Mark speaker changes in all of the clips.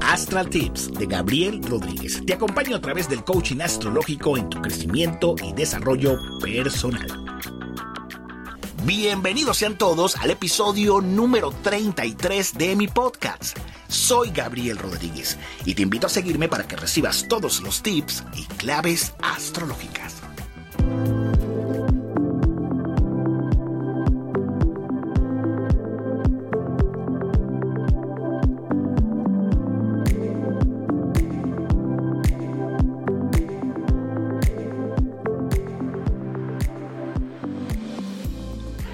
Speaker 1: Astral Tips de Gabriel Rodríguez. Te acompaño a través del coaching astrológico en tu crecimiento y desarrollo personal. Bienvenidos sean todos al episodio número 33 de mi podcast. Soy Gabriel Rodríguez y te invito a seguirme para que recibas todos los tips y claves astrológicas.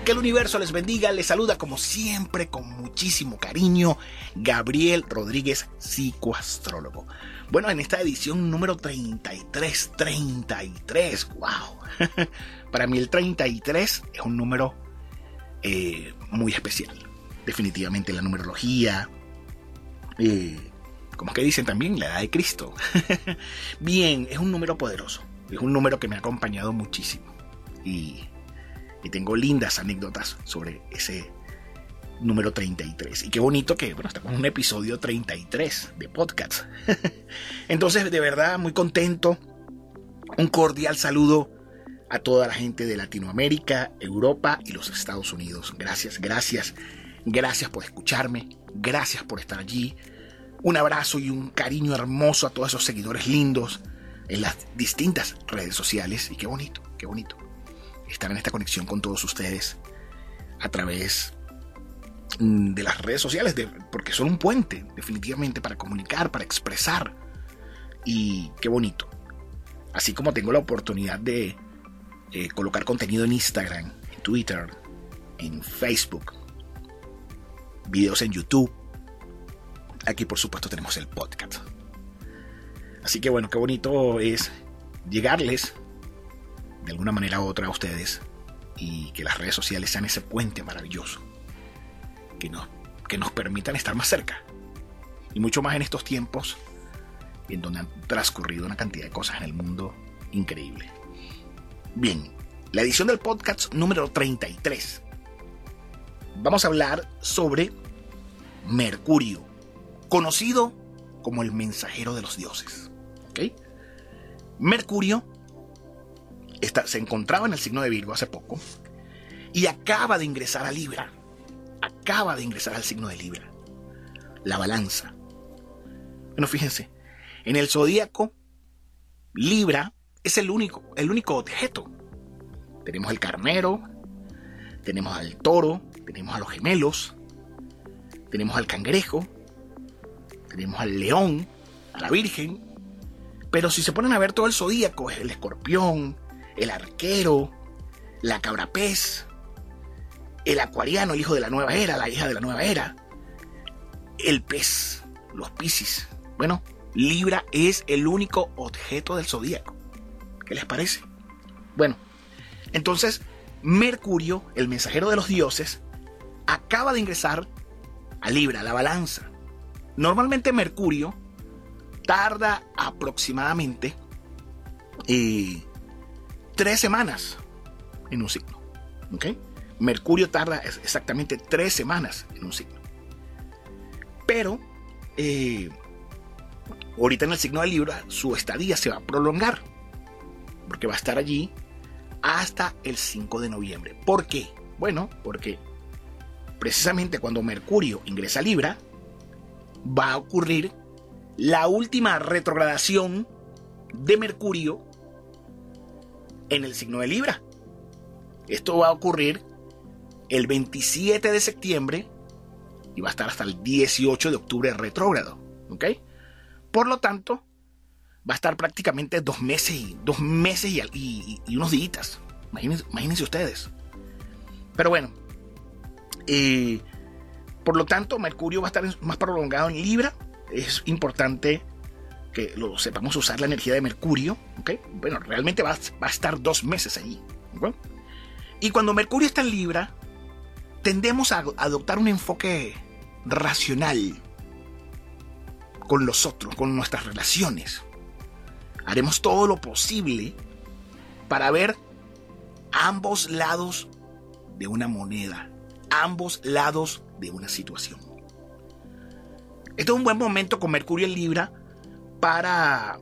Speaker 1: Que el universo les bendiga, les saluda como siempre con muchísimo cariño Gabriel Rodríguez, psicoastrólogo. Bueno, en esta edición número 33, 33, wow. Para mí el 33 es un número eh, muy especial. Definitivamente la numerología, eh, como que dicen también, la edad de Cristo. Bien, es un número poderoso, es un número que me ha acompañado muchísimo. Y y tengo lindas anécdotas sobre ese número 33. Y qué bonito que, bueno, estamos en un episodio 33 de podcast. Entonces, de verdad, muy contento. Un cordial saludo a toda la gente de Latinoamérica, Europa y los Estados Unidos. Gracias, gracias, gracias por escucharme, gracias por estar allí. Un abrazo y un cariño hermoso a todos esos seguidores lindos en las distintas redes sociales. Y qué bonito, qué bonito estar en esta conexión con todos ustedes a través mm, de las redes sociales, porque son un puente definitivamente para comunicar, para expresar. Y qué bonito. Así como tengo la oportunidad de eh, colocar contenido en Instagram, en Twitter, en Facebook, videos en YouTube. Aquí por supuesto tenemos el podcast. Así que bueno, qué bonito es llegarles de alguna manera u otra a ustedes y que las redes sociales sean ese puente maravilloso que nos, que nos permitan estar más cerca. Y mucho más en estos tiempos en donde han transcurrido una cantidad de cosas en el mundo increíble. Bien, la edición del podcast número 33. Vamos a hablar sobre Mercurio, conocido como el mensajero de los dioses. Mercurio se encontraba en el signo de Virgo hace poco y acaba de ingresar a Libra. Acaba de ingresar al signo de Libra. La balanza. Bueno, fíjense, en el zodíaco, Libra es el único, el único objeto. Tenemos el carnero, tenemos al toro, tenemos a los gemelos, tenemos al cangrejo, tenemos al león, a la virgen. Pero si se ponen a ver todo el zodíaco, es el escorpión, el arquero, la cabra pez, el acuariano, hijo de la nueva era, la hija de la nueva era, el pez, los piscis. Bueno, Libra es el único objeto del zodíaco. ¿Qué les parece? Bueno, entonces Mercurio, el mensajero de los dioses, acaba de ingresar a Libra, la balanza. Normalmente Mercurio tarda aproximadamente eh, tres semanas en un signo. Mercurio tarda exactamente tres semanas en un signo. Pero eh, ahorita en el signo de Libra su estadía se va a prolongar. Porque va a estar allí hasta el 5 de noviembre. ¿Por qué? Bueno, porque precisamente cuando Mercurio ingresa a Libra, va a ocurrir la última retrogradación de Mercurio en el signo de Libra. Esto va a ocurrir el 27 de septiembre y va a estar hasta el 18 de octubre retrógrado. ¿Ok? Por lo tanto, va a estar prácticamente dos meses y, dos meses y, unos días. Imagínense, ustedes. Pero bueno, eh, por lo tanto, Mercurio va a estar más prolongado en Libra. Es importante que lo sepamos usar la energía de Mercurio, ¿ok? Bueno, realmente va, a estar dos meses allí. Y cuando Mercurio está en Libra, tendemos a adoptar un enfoque racional con los otros, con nuestras relaciones. Haremos todo lo posible para ver ambos lados de una moneda, ambos lados de una situación. Este es un buen momento con Mercurio en Libra para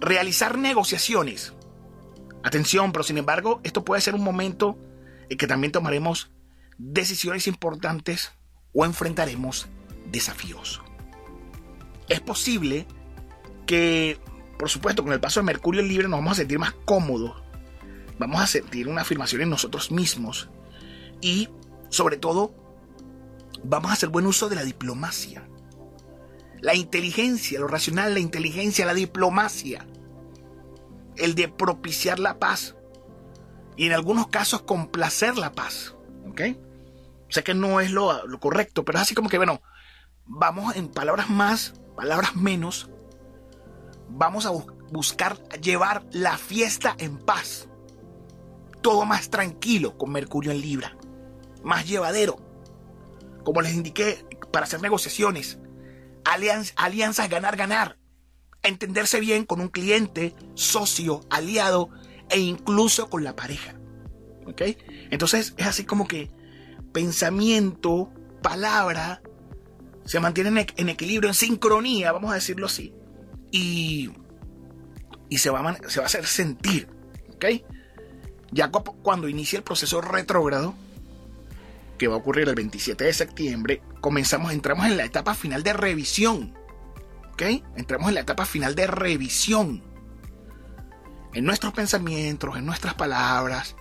Speaker 1: realizar negociaciones. Atención, pero sin embargo, esto puede ser un momento en que también tomaremos decisiones importantes o enfrentaremos desafíos. Es posible que, por supuesto, con el paso de Mercurio en Libra nos vamos a sentir más cómodos, vamos a sentir una afirmación en nosotros mismos y, sobre todo, vamos a hacer buen uso de la diplomacia. La inteligencia, lo racional, la inteligencia, la diplomacia. El de propiciar la paz. Y en algunos casos complacer la paz. ¿Ok? Sé que no es lo, lo correcto, pero es así como que, bueno, vamos en palabras más, palabras menos, vamos a buscar llevar la fiesta en paz. Todo más tranquilo con Mercurio en Libra. Más llevadero. Como les indiqué, para hacer negociaciones, alianzas ganar, ganar. Entenderse bien con un cliente, socio, aliado e incluso con la pareja. ¿Ok? Entonces es así como que pensamiento, palabra, se mantienen en equilibrio, en sincronía, vamos a decirlo así. Y, y se, va a, se va a hacer sentir. ¿Ok? Ya cuando inicie el proceso retrógrado, que va a ocurrir el 27 de septiembre, comenzamos, entramos en la etapa final de revisión. ¿Ok? Entramos en la etapa final de revisión. En nuestros pensamientos, en nuestras palabras,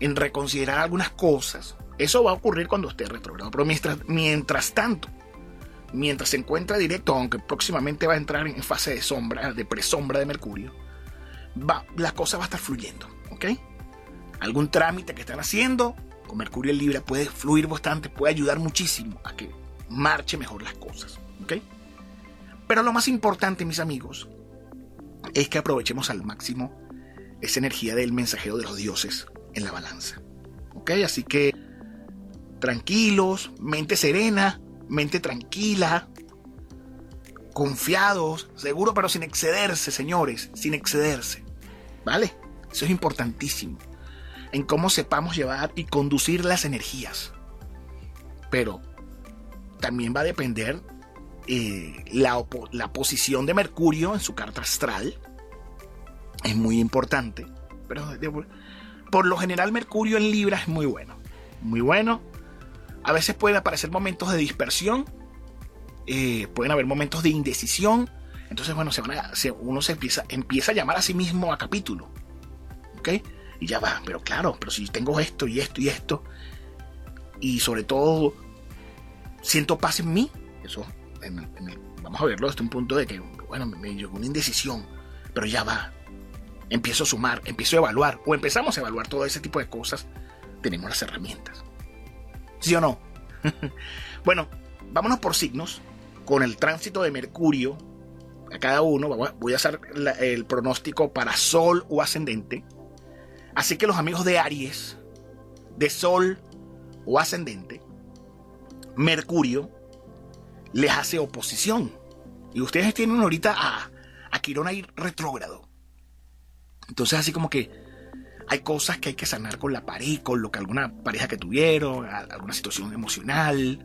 Speaker 1: en reconsiderar algunas cosas. Eso va a ocurrir cuando esté retrogrado. Pero mientras, mientras tanto, mientras se encuentra directo, aunque próximamente va a entrar en fase de sombra, de presombra de Mercurio, va, la cosa va a estar fluyendo. ¿Ok? Algún trámite que están haciendo, con Mercurio en Libra puede fluir bastante, puede ayudar muchísimo a que marche mejor las cosas. Pero lo más importante, mis amigos, es que aprovechemos al máximo esa energía del mensajero de los dioses en la balanza. ¿Ok? Así que tranquilos, mente serena, mente tranquila, confiados, seguro pero sin excederse, señores, sin excederse. ¿Vale? Eso es importantísimo en cómo sepamos llevar y conducir las energías. Pero también va a depender eh, la, la, posición de Mercurio en su carta astral. Es muy importante. Pero por lo general Mercurio en Libra es muy bueno. Muy bueno. A veces pueden aparecer momentos de dispersión. Eh, pueden haber momentos de indecisión. Entonces, bueno, se uno se empieza, empieza a llamar a sí mismo a capítulo. ¿Ok? Y ya va, pero claro, pero si tengo esto y esto y esto, y sobre todo siento paz en mí, eso, vamos a verlo desde un punto de que, bueno, me llegó una indecisión, pero ya va, empiezo a sumar, empiezo a evaluar, o empezamos a evaluar todo ese tipo de cosas, tenemos las herramientas. ¿Sí o no? bueno, vámonos por signos, con el tránsito de Mercurio a cada uno, voy a hacer el pronóstico para Sol o ascendente Así que los amigos de Aries, de Sol o ascendente, Mercurio les hace oposición. Y ustedes tienen ahorita a, a Quirón ahí retrógrado. Entonces así como que hay cosas que hay que sanar con la pareja, con lo que alguna pareja que tuvieron, alguna situación emocional.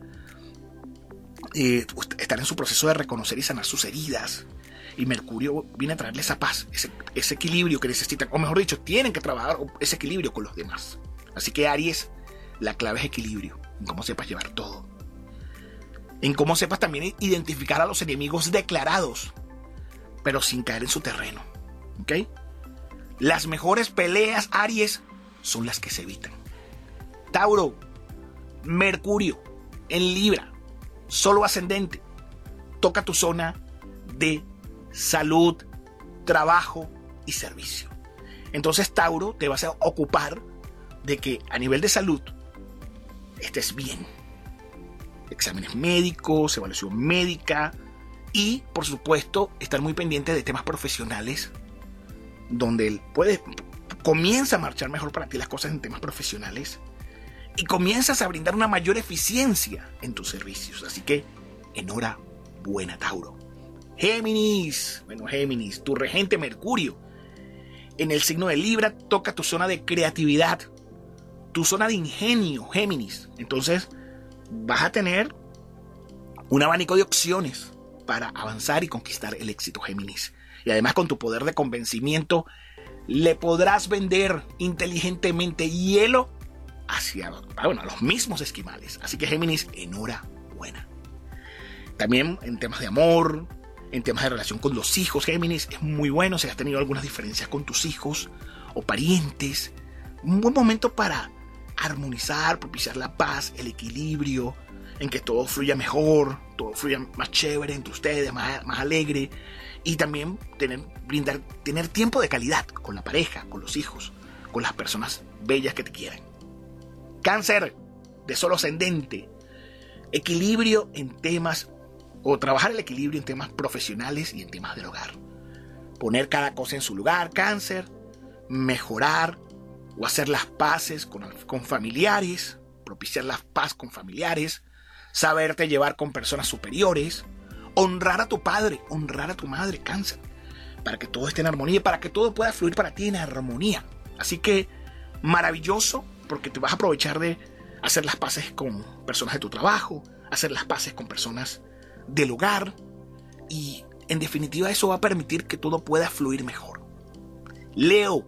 Speaker 1: Eh, estar en su proceso de reconocer y sanar sus heridas. Y Mercurio viene a traerle esa paz, ese, equilibrio que necesitan, o mejor dicho, tienen que trabajar ese equilibrio con los demás. Así que Aries, la clave es equilibrio, en cómo sepas llevar todo. En cómo sepas también identificar a los enemigos declarados, pero sin caer en su terreno. ¿Ok? Las mejores peleas, Aries, son las que se evitan. Tauro, Mercurio, en Libra, solo ascendente, toca tu zona de salud, trabajo y servicio. Entonces Tauro te vas a ocupar de que a nivel de salud estés bien. Exámenes médicos, evaluación médica y, por supuesto, estar muy pendiente de temas profesionales donde puede, comienza a marchar mejor para ti las cosas en temas profesionales y comienzas a brindar una mayor eficiencia en tus servicios. Así que, enhorabuena, Tauro. Géminis, bueno, Géminis, tu regente Mercurio. En el signo de Libra toca tu zona de creatividad, tu zona de ingenio, Géminis. Entonces vas a tener un abanico de opciones para avanzar y conquistar el éxito Géminis. Y además con tu poder de convencimiento le podrás vender inteligentemente hielo hacia bueno, los mismos esquimales. Así que Géminis, enhorabuena. También en temas de amor, en temas de relación con los hijos, Géminis, es muy bueno si has tenido algunas diferencias con tus hijos o parientes. Un buen momento para armonizar, propiciar la paz, el equilibrio, en que todo fluya mejor, todo fluya más chévere entre ustedes, más, más alegre. Y también tener, brindar, tener tiempo de calidad con la pareja, con los hijos, con las personas bellas que te quieren. Cáncer de solo ascendente. Equilibrio en temas o trabajar el equilibrio en temas profesionales y en temas del hogar. Poner cada cosa en su lugar, cáncer, mejorar o hacer las paces con, con familiares, propiciar la paz con familiares, saberte llevar con personas superiores, honrar a tu padre, honrar a tu madre, cáncer, para que todo esté en armonía, para que todo pueda fluir para ti en armonía. Así que maravilloso porque te vas a aprovechar de hacer las paces con personas de tu trabajo, hacer las paces con personas del hogar y en definitiva eso va a permitir que todo pueda fluir mejor. Leo,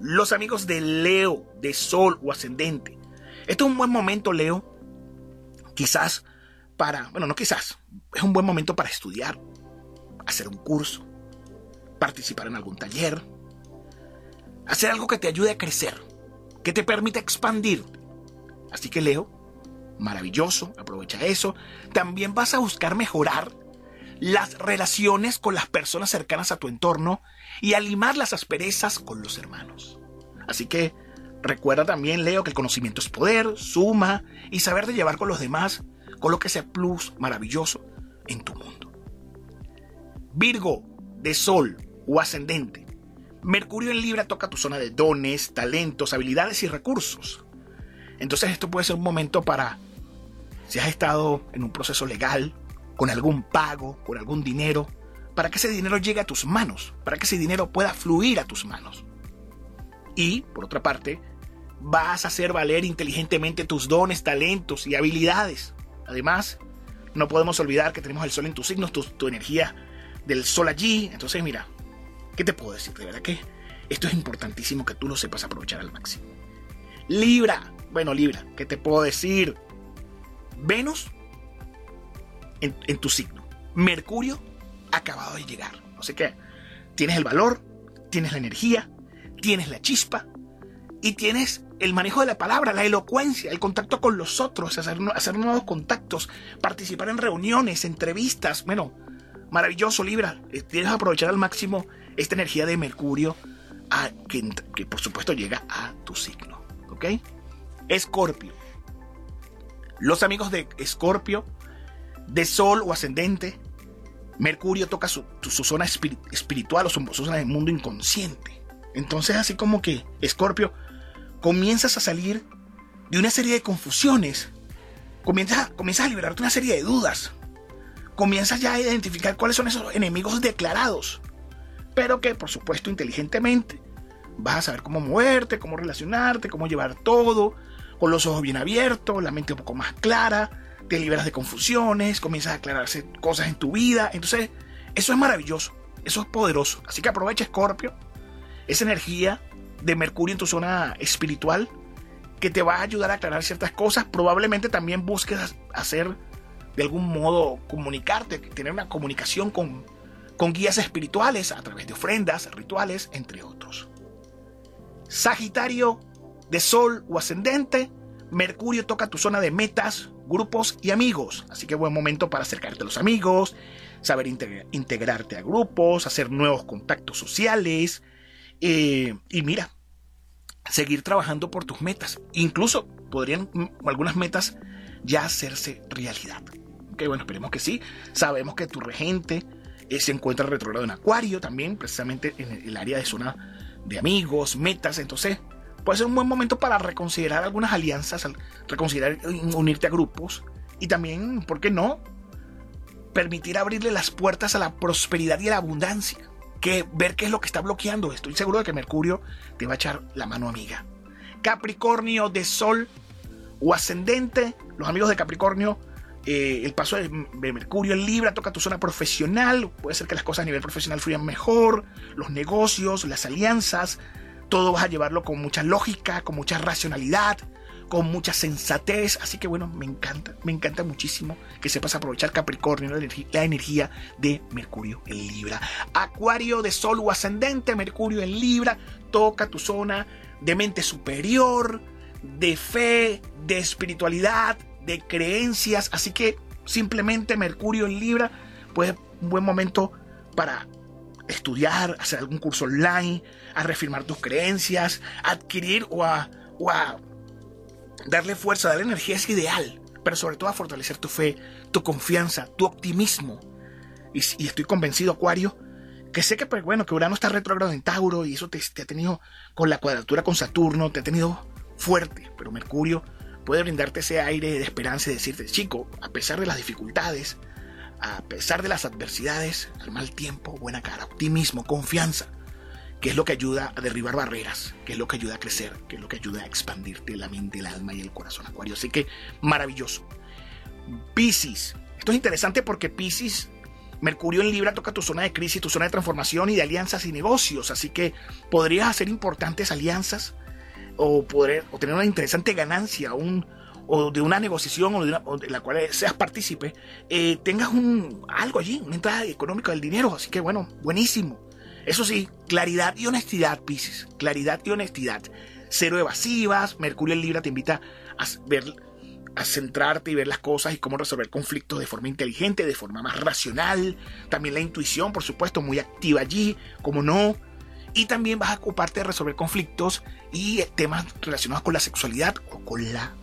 Speaker 1: los amigos de Leo, de Sol o Ascendente. Este es un buen momento, Leo, quizás para, bueno, no quizás, es un buen momento para estudiar, hacer un curso, participar en algún taller, hacer algo que te ayude a crecer que te permite expandir. Así que Leo, maravilloso, aprovecha eso. También vas a buscar mejorar las relaciones con las personas cercanas a tu entorno y a limar las asperezas con los hermanos. Así que recuerda también, Leo, que el conocimiento es poder, suma y saber de llevar con los demás coloque ese plus maravilloso en tu mundo. Virgo, de sol o ascendente, Mercurio en Libra toca tu zona de dones, talentos, habilidades y recursos. Entonces esto puede ser un momento para, si has estado en un proceso legal, con algún pago, con algún dinero, para que ese dinero llegue a tus manos, para que ese dinero pueda fluir a tus manos. Y, por otra parte, vas a hacer valer inteligentemente tus dones, talentos y habilidades. Además, no podemos olvidar que tenemos el sol en tus signos, tu, energía del sol allí. Entonces, mira, ¿Qué te puedo decir? De verdad que esto es importantísimo que tú lo sepas aprovechar al máximo. Libra. Bueno, Libra, ¿qué te puedo decir? Venus en, tu signo. Mercurio acabado de llegar. Sé qué. Tienes el valor, tienes la energía, tienes la chispa y tienes el manejo de la palabra, la elocuencia, el contacto con los otros, hacer, nuevos contactos, participar en reuniones, entrevistas. Bueno, maravilloso, Libra. Eh, tienes que aprovechar al máximo esta energía de Mercurio a, que, por supuesto llega a tu signo. ¿Ok? Escorpio. Los amigos de Escorpio, de Sol o Ascendente, Mercurio toca su, zona espiritual o su, zona del mundo inconsciente. Entonces, así como que Escorpio, comienzas a salir de una serie de confusiones, comienzas, comienzas a liberarte una serie de dudas, comienzas ya a identificar cuáles son esos enemigos declarados pero que por supuesto inteligentemente vas a saber cómo moverte, cómo relacionarte, cómo llevar todo, con los ojos bien abiertos, la mente un poco más clara, te liberas de confusiones, comienzas a aclararse cosas en tu vida. Entonces, eso es maravilloso, eso es poderoso. Así que aprovecha, Scorpio, esa energía de Mercurio en tu zona espiritual que te va a ayudar a aclarar ciertas cosas. Probablemente también busques hacer de algún modo comunicarte, tener una comunicación con con guías espirituales a través de ofrendas, rituales, entre otros. Sagitario de Sol o ascendente, Mercurio toca tu zona de metas, grupos y amigos, así que buen momento para acercarte a los amigos, saber integrarte a grupos, hacer nuevos contactos sociales eh, y mira, seguir trabajando por tus metas. Incluso podrían mm, algunas metas ya hacerse realidad. Ok, bueno, esperemos que sí. Sabemos que tu regente eh, se encuentra retrogrado en Acuario también, precisamente en el área de zona de amigos, metas. Entonces, puede ser un buen momento para reconsiderar algunas alianzas, reconsiderar unirte a grupos y también, ¿por qué no? Permitir abrirle las puertas a la prosperidad y a la abundancia. Que ver qué es lo que está bloqueando. Estoy seguro de que Mercurio te va a echar la mano amiga. Capricornio de Sol o ascendente. Los amigos de Capricornio Eh, el paso de, Mercurio en Libra toca tu zona profesional. Puede ser que las cosas a nivel profesional fluyan mejor. Los negocios, las alianzas. Todo vas a llevarlo con mucha lógica, con mucha racionalidad, con mucha sensatez. Así que bueno, me encanta, me encanta muchísimo que sepas aprovechar Capricornio, la energía de Mercurio en Libra. Acuario de Sol o ascendente, Mercurio en Libra, toca tu zona de mente superior, de fe, de espiritualidad, de creencias. Así que simplemente Mercurio en Libra puede un buen momento para estudiar, hacer algún curso online, a reafirmar tus creencias, adquirir o a, o a darle fuerza, darle energía es ideal, pero sobre todo a fortalecer tu fe, tu confianza, tu optimismo. Y, estoy convencido, Acuario, que sé que, pues, bueno, que Urano está retrógrado en Tauro y eso te, ha tenido con la cuadratura con Saturno, te ha tenido fuerte, pero Mercurio puede brindarte ese aire de esperanza y decirte, chico, a pesar de las dificultades, a pesar de las adversidades, al mal tiempo, buena cara, optimismo, confianza que es lo que ayuda a derribar barreras, que es lo que ayuda a crecer, que es lo que ayuda a expandirte la mente, el alma y el corazón acuario. Así que maravilloso. Piscis. Esto es interesante porque Piscis, Mercurio en Libra toca tu zona de crisis, tu zona de transformación y de alianzas y negocios. Así que podrías hacer importantes alianzas o, poder, o tener una interesante ganancia, un, o de una negociación o de, la cual seas partícipe, eh, tengas un, algo allí, una entrada económica del dinero. Así que bueno, buenísimo. Eso sí, claridad y honestidad, Pisces. Claridad y honestidad. Cero evasivas. Mercurio en Libra te invita a ver a centrarte y ver las cosas y cómo resolver conflictos de forma inteligente, de forma más racional. También la intuición, por supuesto, muy activa allí, como no. Y también vas a ocuparte de resolver conflictos y temas relacionados con la sexualidad o con la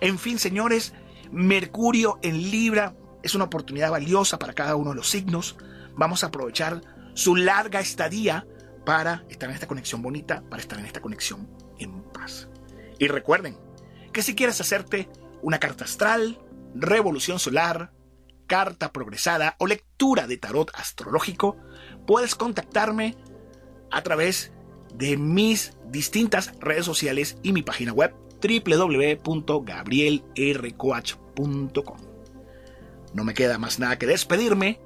Speaker 1: En fin, señores, Mercurio en Libra es una oportunidad valiosa para cada uno de los signos. Vamos a aprovechar su larga estadía para estar en esta conexión bonita, para estar en esta conexión en paz. Y recuerden que si quieres hacerte una carta astral, revolución solar, carta progresada o lectura de tarot astrológico, puedes contactarme a través de mis distintas redes sociales y mi página web www.gabrielrcoach.com. No me queda más nada que despedirme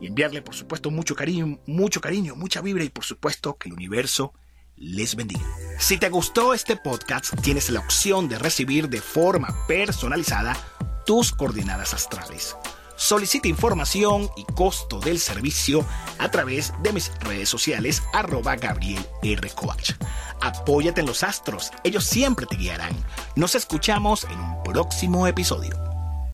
Speaker 1: y enviarle, por supuesto, mucho cariño, mucho cariño, mucha vibra y, por supuesto, que el universo les bendiga. Si te gustó este podcast, tienes la opción de recibir de forma personalizada tus coordenadas astrales. Solicita información y costo del servicio a través de mis redes sociales arroba Gabriel R. Coach. Apóyate en los astros, ellos siempre te guiarán. Nos escuchamos en un próximo episodio.